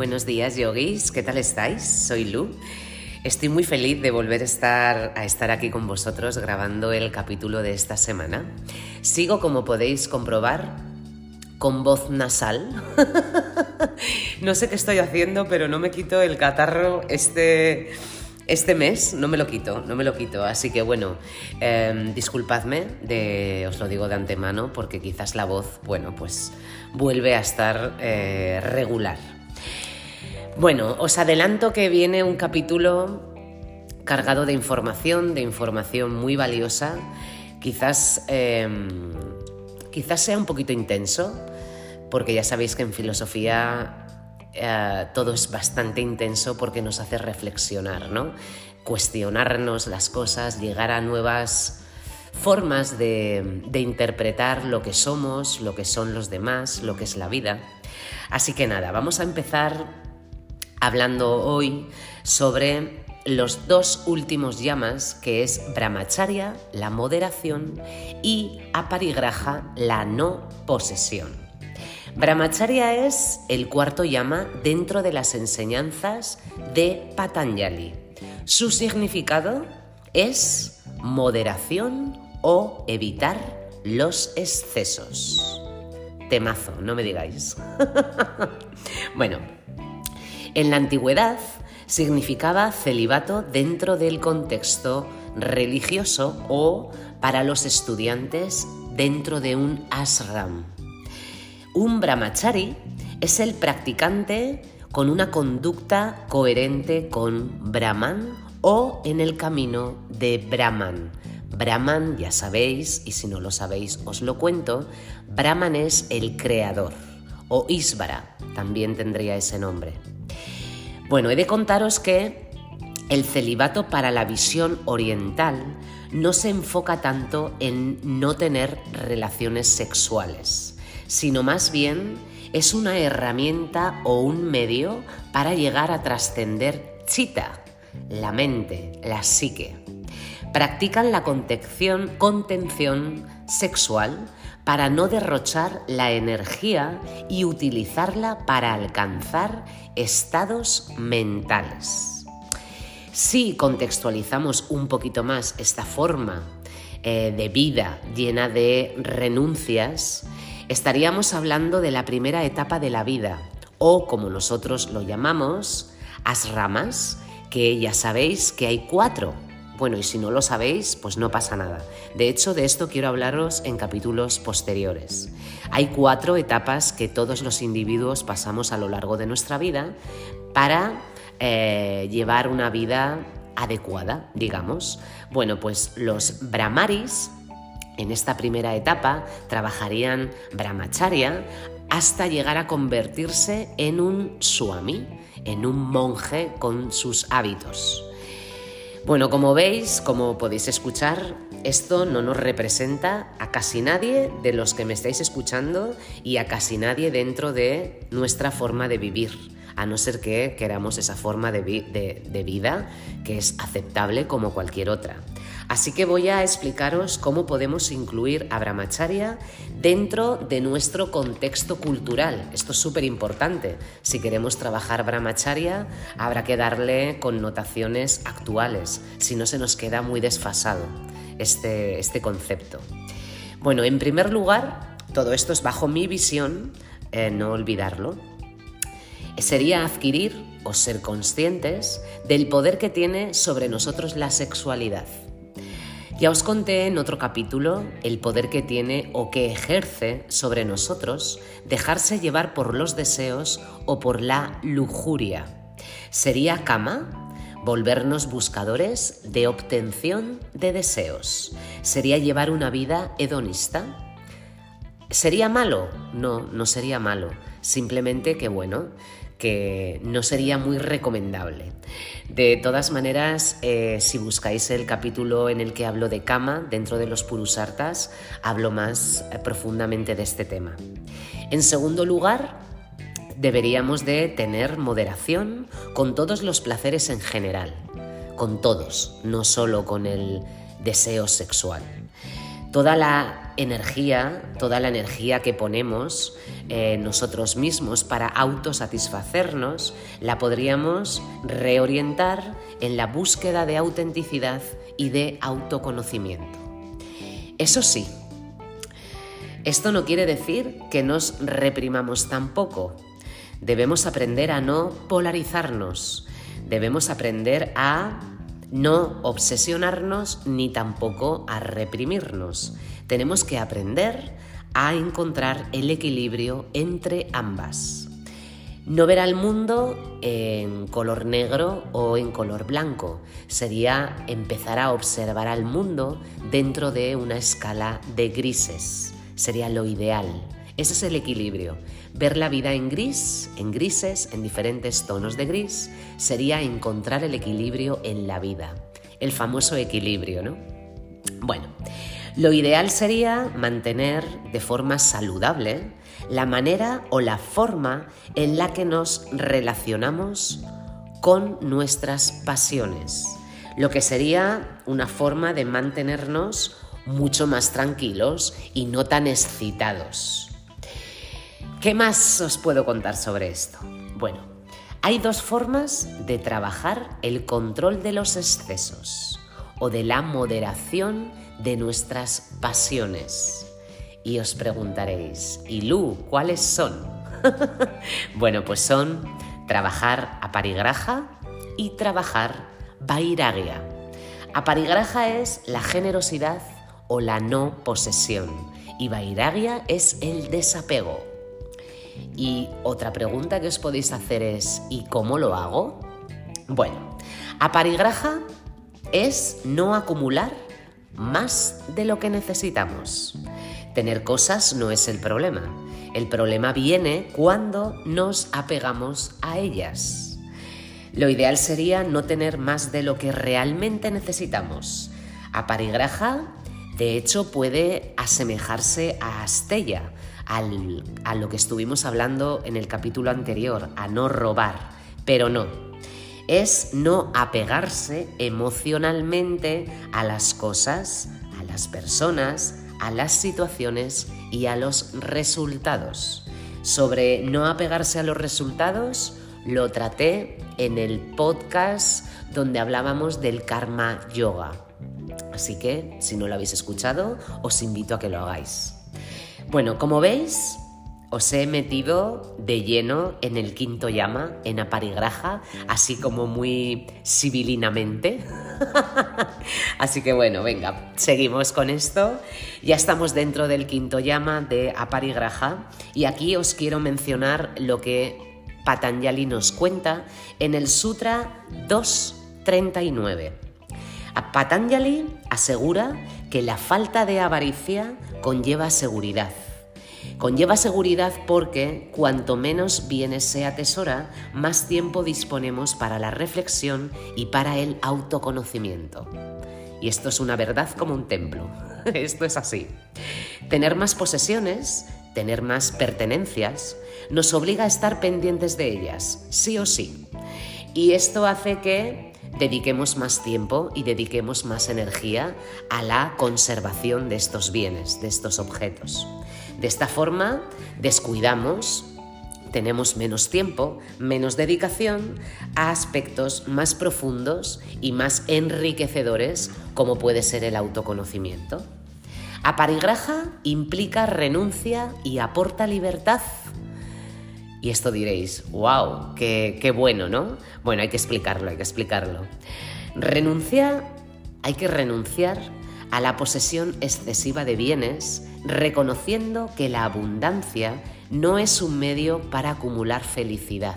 Buenos días, yogis. ¿Qué tal estáis? Soy Lu. Estoy muy feliz de volver a estar, aquí con vosotros grabando el capítulo de esta semana. Sigo, como podéis comprobar, con voz nasal. no sé qué estoy haciendo, pero no me quito el catarro este, este mes, no me lo quito, no me lo quito. Así que bueno, em, disculpadme, de, os lo digo de antemano, porque quizás la voz, bueno, pues vuelve a estar eh, regular. Bueno, os adelanto que viene un capítulo cargado de información, de información muy valiosa. Quizás, em, quizás sea un poquito intenso, porque ya sabéis que en filosofía eh, todo es bastante intenso porque nos hace reflexionar, ¿no? Cuestionarnos las cosas, llegar a nuevas formas de, de interpretar lo que somos, lo que son los demás, lo que es la vida. Así que nada, vamos a empezar hablando hoy sobre los dos últimos llamas, que es Brahmacharya, la moderación, y Aparigraha, la no posesión. Brahmacharya es el cuarto llama dentro de las enseñanzas de Patanjali. Su significado es moderación o evitar los excesos. Temazo, no me digáis. bueno, en la antigüedad significaba celibato dentro del contexto religioso o para los estudiantes dentro de un ashram. Un brahmachari es el practicante con una conducta coherente con Brahman o en el camino de Brahman. Brahman, ya sabéis, y si no lo sabéis os lo cuento, Brahman es el creador, o Isvara, también tendría ese nombre. Bueno, he de contaros que el celibato para la visión oriental no se enfoca tanto en no tener relaciones sexuales, sino más bien es una herramienta o un medio para llegar a trascender chita, la mente, la psique. Practican la contención, contención sexual para no derrochar la energía y utilizarla para alcanzar estados mentales. Si contextualizamos un poquito más esta forma eh, de vida llena de renuncias, estaríamos hablando de la primera etapa de la vida, o como nosotros lo llamamos, asramas, que ya sabéis que hay cuatro bueno, y si no lo sabéis, pues no pasa nada. De hecho, de esto quiero hablaros en capítulos posteriores. Hay cuatro etapas que todos los individuos pasamos a lo largo de nuestra vida para eh, llevar una vida adecuada, digamos. Bueno, pues los brahmaris en esta primera etapa trabajarían brahmacharya hasta llegar a convertirse en un swami, en un monje con sus hábitos. Bueno, como veis, como podéis escuchar, esto no nos representa a casi nadie de los que me estáis escuchando y a casi nadie dentro de nuestra forma de vivir, a no ser que queramos esa forma de, vida que es aceptable como cualquier otra. Así que voy a explicaros cómo podemos incluir a Brahmacharya dentro de nuestro contexto cultural. Esto es súper importante. Si queremos trabajar Brahmacharya, habrá que darle connotaciones actuales, si no se nos queda muy desfasado este, este concepto. Bueno, en primer lugar, todo esto es bajo mi visión, eh, no olvidarlo. Sería adquirir o ser conscientes del poder que tiene sobre nosotros la sexualidad. Ya os conté en otro capítulo el poder que tiene o que ejerce sobre nosotros dejarse llevar por los deseos o por la lujuria. ¿Sería cama? Volvernos buscadores de obtención de deseos. ¿Sería llevar una vida hedonista? ¿Sería malo? No, no sería malo. Simplemente que bueno, que no sería muy recomendable. De todas maneras, eh, si buscáis el capítulo en el que hablo de cama dentro de los Purusartas, hablo más eh, profundamente de este tema. En segundo lugar, deberíamos de tener moderación con todos los placeres en general, con todos, no solo con el deseo sexual. Toda la energía, toda la energía que ponemos eh, nosotros mismos para autosatisfacernos, la podríamos reorientar en la búsqueda de autenticidad y de autoconocimiento. Eso sí, esto no quiere decir que nos reprimamos tampoco. Debemos aprender a no polarizarnos, debemos aprender a no obsesionarnos ni tampoco a reprimirnos. Tenemos que aprender a encontrar el equilibrio entre ambas. No ver al mundo en color negro o en color blanco. Sería empezar a observar al mundo dentro de una escala de grises. Sería lo ideal. Ese es el equilibrio. Ver la vida en gris, en grises, en diferentes tonos de gris, sería encontrar el equilibrio en la vida. El famoso equilibrio, ¿no? Bueno, lo ideal sería mantener de forma saludable la manera o la forma en la que nos relacionamos con nuestras pasiones, lo que sería una forma de mantenernos mucho más tranquilos y no tan excitados. ¿Qué más os puedo contar sobre esto? Bueno, hay dos formas de trabajar el control de los excesos o de la moderación de nuestras pasiones. Y os preguntaréis, ¿y Lu, cuáles son? bueno, pues son trabajar a parigraja y trabajar vairagya. Aparigraja es la generosidad o la no posesión y vairagya es el desapego. Y otra pregunta que os podéis hacer es, ¿y cómo lo hago? Bueno, aparigraja es no acumular más de lo que necesitamos. Tener cosas no es el problema. El problema viene cuando nos apegamos a ellas. Lo ideal sería no tener más de lo que realmente necesitamos. Aparigraja, de hecho, puede asemejarse a Astella, a lo que estuvimos hablando en el capítulo anterior, a no robar, pero no. Es no apegarse emocionalmente a las cosas, a las personas, a las situaciones y a los resultados. Sobre no apegarse a los resultados, lo traté en el podcast donde hablábamos del karma yoga. Así que, si no lo habéis escuchado, os invito a que lo hagáis. Bueno, como veis, os he metido de lleno en el quinto llama, en aparigraja, así como muy civilinamente. así que bueno, venga, seguimos con esto. Ya estamos dentro del quinto llama de aparigraja y aquí os quiero mencionar lo que Patanjali nos cuenta en el Sutra 239. Patanjali asegura que la falta de avaricia conlleva seguridad. Conlleva seguridad porque cuanto menos bienes se atesora, más tiempo disponemos para la reflexión y para el autoconocimiento. Y esto es una verdad como un templo. esto es así. Tener más posesiones, tener más pertenencias, nos obliga a estar pendientes de ellas, sí o sí. Y esto hace que dediquemos más tiempo y dediquemos más energía a la conservación de estos bienes, de estos objetos. De esta forma, descuidamos, tenemos menos tiempo, menos dedicación a aspectos más profundos y más enriquecedores como puede ser el autoconocimiento. Aparigraja implica renuncia y aporta libertad y esto diréis, wow, qué, bueno, ¿no? Bueno, hay que explicarlo, hay que explicarlo. Renunciar, hay que renunciar a la posesión excesiva de bienes, reconociendo que la abundancia no es un medio para acumular felicidad.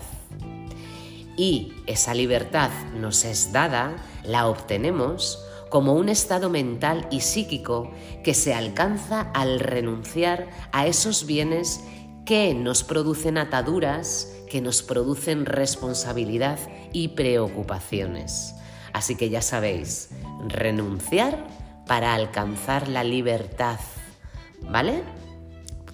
Y esa libertad nos es dada, la obtenemos como un estado mental y psíquico que se alcanza al renunciar a esos bienes que nos producen ataduras, que nos producen responsabilidad y preocupaciones. Así que ya sabéis, renunciar para alcanzar la libertad, ¿vale?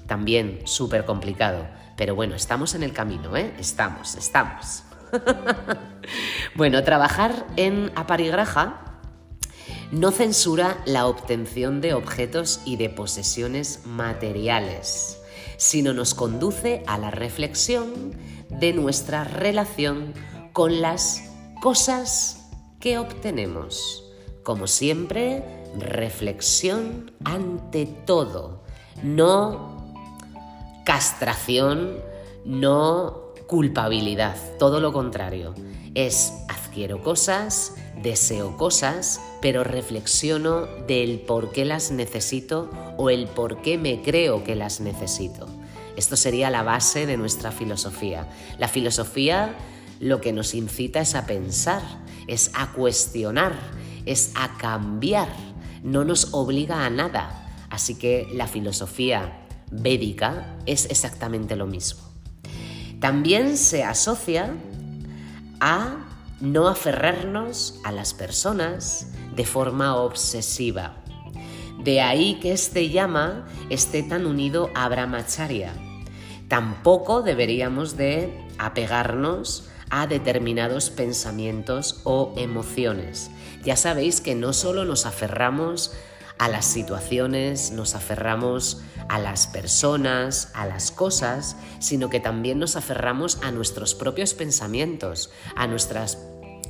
También súper complicado, pero bueno, estamos en el camino, ¿eh? Estamos, estamos. bueno, trabajar en aparigraja No censura la obtención de objetos y de posesiones materiales, sino nos conduce a la reflexión de nuestra relación con las cosas que obtenemos. Como siempre, reflexión ante todo, no castración, no culpabilidad, todo lo contrario. Es adquiero cosas, deseo cosas, pero reflexiono del por qué las necesito o el por qué me creo que las necesito. Esto sería la base de nuestra filosofía. La filosofía lo que nos incita es a pensar, es a cuestionar, es a cambiar, no nos obliga a nada. Así que la filosofía védica es exactamente lo mismo. También se asocia a no aferrarnos a las personas de forma obsesiva. De ahí que este llama esté tan unido a Brahmacharya. Tampoco deberíamos de apegarnos a determinados pensamientos o emociones. Ya sabéis que no solo nos aferramos a las situaciones, nos aferramos a las personas, a las cosas, sino que también nos aferramos a nuestros propios pensamientos, a nuestras,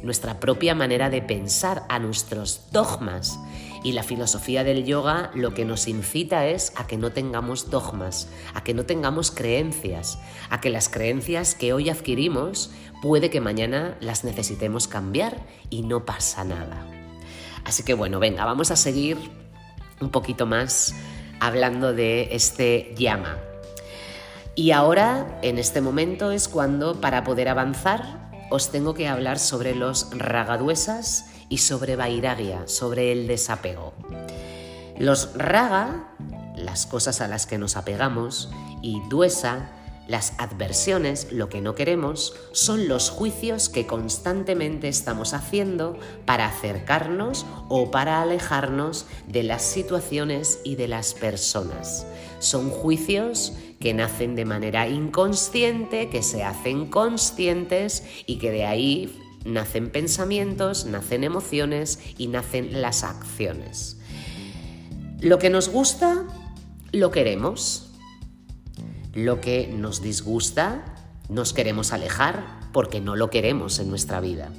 nuestra propia manera de pensar, a nuestros dogmas. Y la filosofía del yoga lo que nos incita es a que no tengamos dogmas, a que no tengamos creencias, a que las creencias que hoy adquirimos puede que mañana las necesitemos cambiar y no pasa nada. Así que bueno, venga, vamos a seguir un poquito más hablando de este llama. Y ahora, en este momento, es cuando, para poder avanzar, os tengo que hablar sobre los ragaduesas y sobre Vairagya, sobre el desapego. Los raga, las cosas a las que nos apegamos, y duesa, las adversiones, lo que no queremos, son los juicios que constantemente estamos haciendo para acercarnos o para alejarnos de las situaciones y de las personas. Son juicios que nacen de manera inconsciente, que se hacen conscientes y que de ahí nacen pensamientos, nacen emociones y nacen las acciones. Lo que nos gusta, lo queremos. Lo que nos disgusta, nos queremos alejar porque no lo queremos en nuestra vida.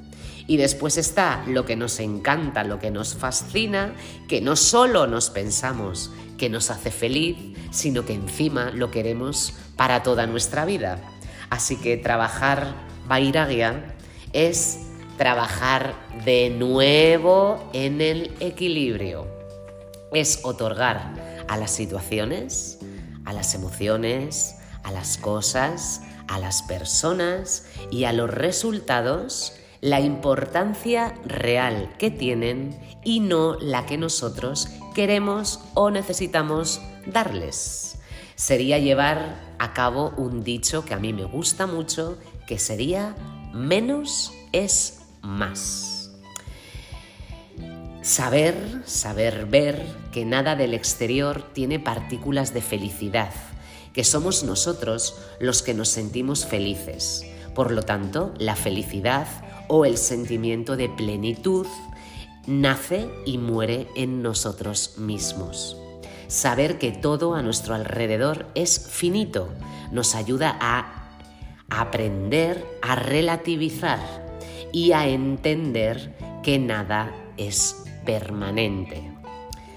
Y después está lo que nos encanta, lo que nos fascina, que no solo nos pensamos que nos hace feliz, sino que encima lo queremos para toda nuestra vida. Así que trabajar Vairagya es trabajar de nuevo en el equilibrio. Es otorgar a las situaciones, a las emociones, a las cosas, a las personas y a los resultados la importancia real que tienen y no la que nosotros queremos o necesitamos darles. Sería llevar a cabo un dicho que a mí me gusta mucho, que sería menos es más. Saber, saber ver que nada del exterior tiene partículas de felicidad, que somos nosotros los que nos sentimos felices. Por lo tanto, la felicidad o el sentimiento de plenitud nace y muere en nosotros mismos. Saber que todo a nuestro alrededor es finito nos ayuda a aprender a relativizar y a entender que nada es permanente.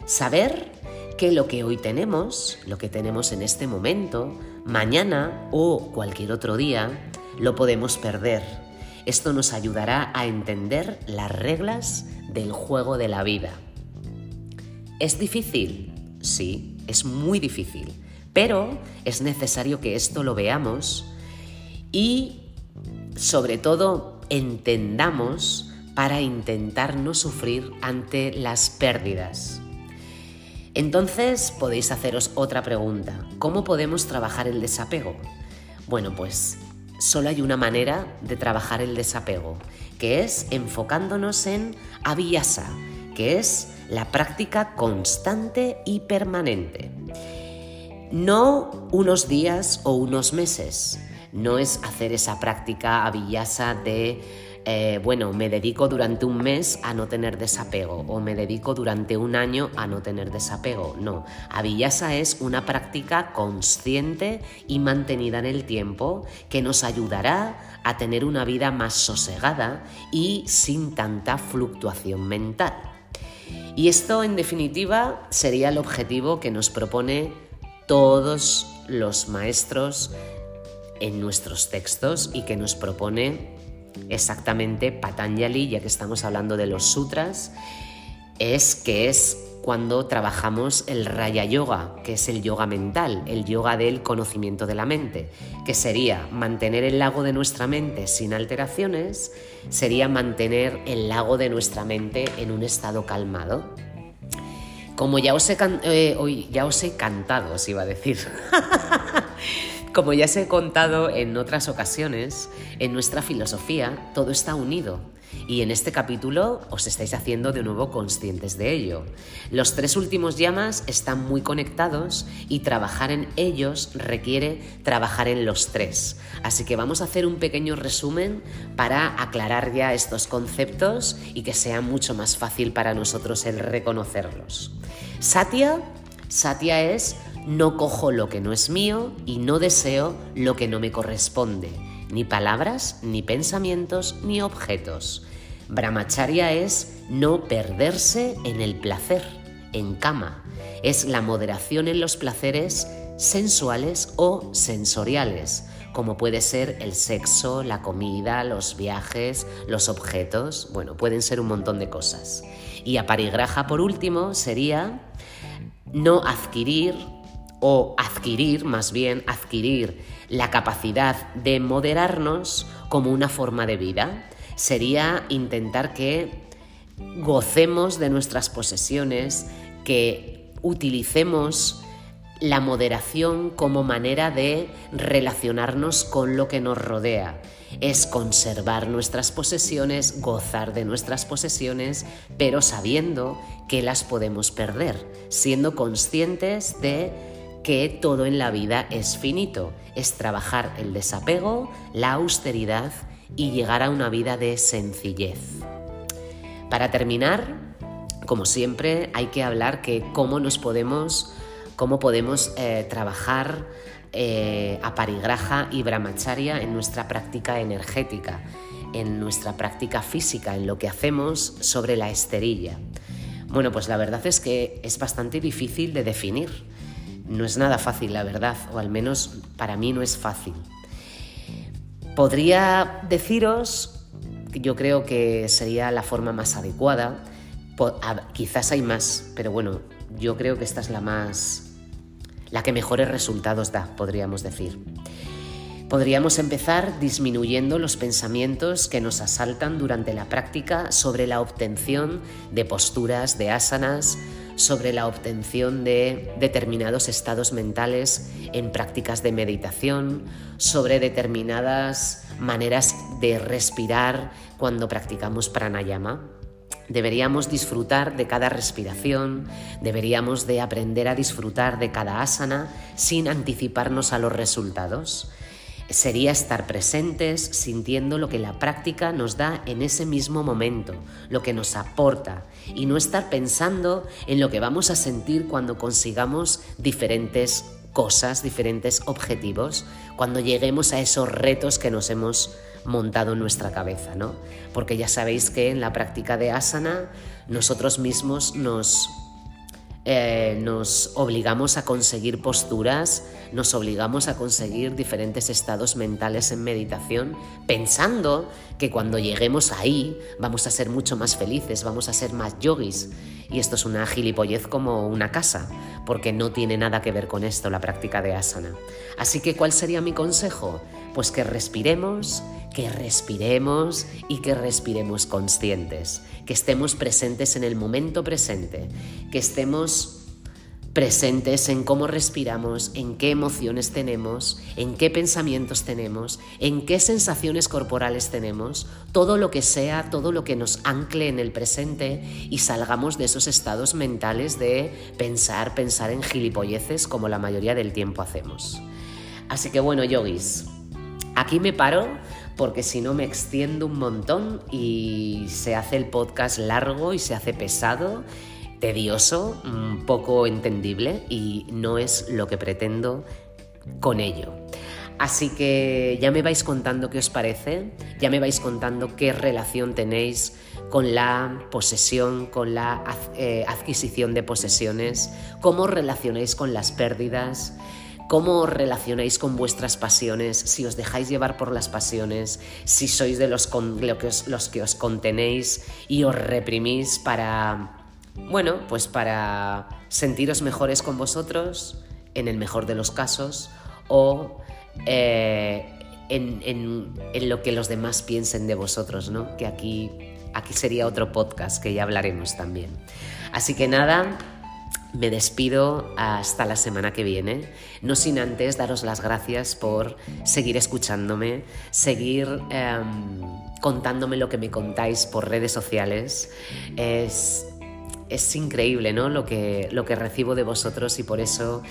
Saber que lo que hoy tenemos, lo que tenemos en este momento, mañana o cualquier otro día, lo podemos perder. Esto nos ayudará a entender las reglas del juego de la vida. ¿Es difícil? Sí, es muy difícil, pero es necesario que esto lo veamos y sobre todo entendamos para intentar no sufrir ante las pérdidas. Entonces podéis haceros otra pregunta. ¿Cómo podemos trabajar el desapego? Bueno, pues solo hay una manera de trabajar el desapego, que es enfocándonos en abiyasa, que es la práctica constante y permanente. No unos días o unos meses, no es hacer esa práctica abiyasa de eh, bueno, me dedico durante un mes a no tener desapego o me dedico durante un año a no tener desapego. No, Avillasa es una práctica consciente y mantenida en el tiempo que nos ayudará a tener una vida más sosegada y sin tanta fluctuación mental. Y esto, en definitiva, sería el objetivo que nos propone todos los maestros en nuestros textos y que nos propone exactamente Patanjali, ya que estamos hablando de los sutras, es que es cuando trabajamos el Raya Yoga, que es el yoga mental, el yoga del conocimiento de la mente, que sería mantener el lago de nuestra mente sin alteraciones, sería mantener el lago de nuestra mente en un estado calmado. Como ya os he, eh, ya os he cantado, os iba a decir. Como ya os he contado en otras ocasiones, en nuestra filosofía todo está unido y en este capítulo os estáis haciendo de nuevo conscientes de ello. Los tres últimos llamas están muy conectados y trabajar en ellos requiere trabajar en los tres. Así que vamos a hacer un pequeño resumen para aclarar ya estos conceptos y que sea mucho más fácil para nosotros el reconocerlos. Satya, Satya es no cojo lo que no es mío y no deseo lo que no me corresponde, ni palabras, ni pensamientos, ni objetos. Brahmacharya es no perderse en el placer, en cama. Es la moderación en los placeres sensuales o sensoriales, como puede ser el sexo, la comida, los viajes, los objetos, bueno, pueden ser un montón de cosas. Y aparigraja, por último, sería no adquirir o adquirir, más bien adquirir la capacidad de moderarnos como una forma de vida. Sería intentar que gocemos de nuestras posesiones, que utilicemos la moderación como manera de relacionarnos con lo que nos rodea. Es conservar nuestras posesiones, gozar de nuestras posesiones, pero sabiendo que las podemos perder, siendo conscientes de que todo en la vida es finito, es trabajar el desapego, la austeridad y llegar a una vida de sencillez. Para terminar, como siempre, hay que hablar que cómo nos podemos, cómo podemos eh, trabajar eh, a parigraja y brahmacharya en nuestra práctica energética, en nuestra práctica física, en lo que hacemos sobre la esterilla. Bueno, pues la verdad es que es bastante difícil de definir no es nada fácil, la verdad, o al menos para mí no es fácil. Podría deciros, yo creo que sería la forma más adecuada, quizás hay más, pero bueno, yo creo que esta es la más, la que mejores resultados da, podríamos decir. Podríamos empezar disminuyendo los pensamientos que nos asaltan durante la práctica sobre la obtención de posturas, de asanas, sobre la obtención de determinados estados mentales en prácticas de meditación, sobre determinadas maneras de respirar cuando practicamos pranayama. Deberíamos disfrutar de cada respiración, deberíamos de aprender a disfrutar de cada asana sin anticiparnos a los resultados sería estar presentes sintiendo lo que la práctica nos da en ese mismo momento, lo que nos aporta, y no estar pensando en lo que vamos a sentir cuando consigamos diferentes cosas, diferentes objetivos, cuando lleguemos a esos retos que nos hemos montado en nuestra cabeza, ¿no? Porque ya sabéis que en la práctica de asana nosotros mismos nos eh, nos obligamos a conseguir posturas, nos obligamos a conseguir diferentes estados mentales en meditación, pensando que cuando lleguemos ahí vamos a ser mucho más felices, vamos a ser más yogis. Y esto es una gilipollez como una casa, porque no tiene nada que ver con esto la práctica de asana. Así que, ¿cuál sería mi consejo? Pues que respiremos, que respiremos y que respiremos conscientes, que estemos presentes en el momento presente, que estemos presentes en cómo respiramos, en qué emociones tenemos, en qué pensamientos tenemos, en qué sensaciones corporales tenemos, todo lo que sea, todo lo que nos ancle en el presente y salgamos de esos estados mentales de pensar, pensar en gilipolleces como la mayoría del tiempo hacemos. Así que bueno, yogis, aquí me paro porque si no me extiendo un montón y se hace el podcast largo y se hace pesado, tedioso, poco entendible y no es lo que pretendo con ello. Así que ya me vais contando qué os parece, ya me vais contando qué relación tenéis con la posesión, con la eh, adquisición de posesiones, cómo relacionáis con las pérdidas, cómo os relacionáis con vuestras pasiones, si os dejáis llevar por las pasiones, si sois de los, los que os contenéis y os reprimís para, bueno, pues para sentiros mejores con vosotros, en el mejor de los casos, o eh, en, lo que los demás piensen de vosotros, ¿no? Que aquí, aquí sería otro podcast que ya hablaremos también. Así que nada, me despido hasta la semana que viene, no sin antes daros las gracias por seguir escuchándome, seguir em, contándome lo que me contáis por redes sociales. Es, es increíble ¿no? lo, que, lo que recibo de vosotros y por eso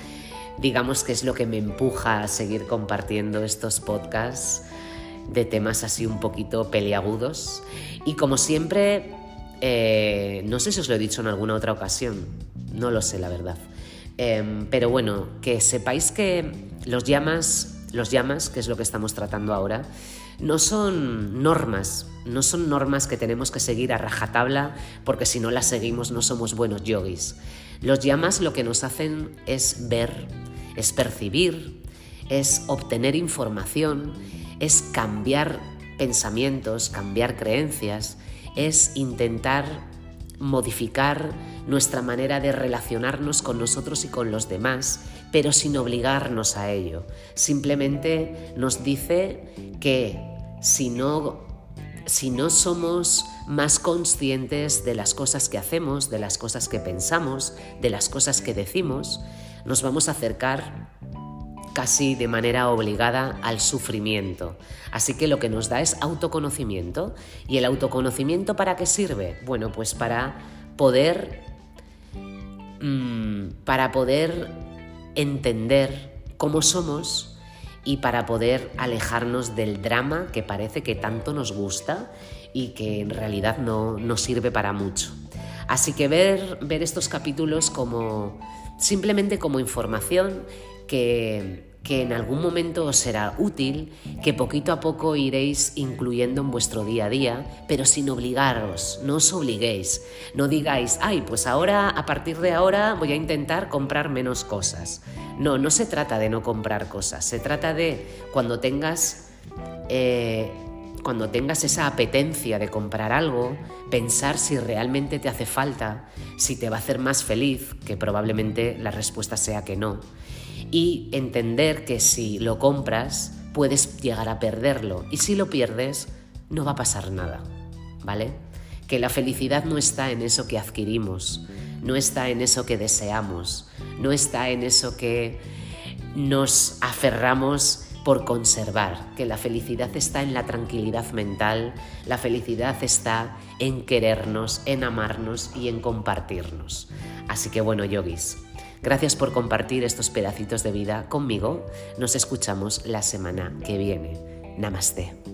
digamos que es lo que me empuja a seguir compartiendo estos podcasts de temas así un poquito peliagudos. Y como siempre, eh, no sé si os lo he dicho en alguna otra ocasión, no lo sé la verdad. Em, pero bueno, que sepáis que los llamas, los llamas, que es lo que estamos tratando ahora, no son normas, no son normas que tenemos que seguir a rajatabla porque si no las seguimos no somos buenos yogis. Los llamas lo que nos hacen es ver, es percibir, es obtener información, es cambiar pensamientos, cambiar creencias, es intentar modificar nuestra manera de relacionarnos con nosotros y con los demás, pero sin obligarnos a ello. Simplemente nos dice que si no, si no somos más conscientes de las cosas que hacemos, de las cosas que pensamos, de las cosas que decimos, nos vamos a acercar casi de manera obligada al sufrimiento. Así que lo que nos da es autoconocimiento. ¿Y el autoconocimiento para qué sirve? Bueno, pues para poder mm, para poder entender cómo somos y para poder alejarnos del drama que parece que tanto nos gusta y que en realidad no nos sirve para mucho. Así que ver, ver estos capítulos como simplemente como información que, en algún momento os será útil, que poquito a poco iréis incluyendo en vuestro día a día, pero sin obligaros, no os obliguéis, no digáis, ay, pues ahora, a partir de ahora voy a intentar comprar menos cosas. No, no se trata de no comprar cosas, se trata de cuando tengas eh, cuando tengas esa apetencia de comprar algo, pensar si realmente te hace falta, si te va a hacer más feliz, que probablemente la respuesta sea que no, y entender que si lo compras puedes llegar a perderlo y si lo pierdes no va a pasar nada, ¿vale? Que la felicidad no está en eso que adquirimos, no está en eso que deseamos, no está en eso que nos aferramos por conservar, que la felicidad está en la tranquilidad mental, la felicidad está en querernos, en amarnos y en compartirnos. Así que bueno, yogis, gracias por compartir estos pedacitos de vida conmigo. Nos escuchamos la semana que viene. Namaste.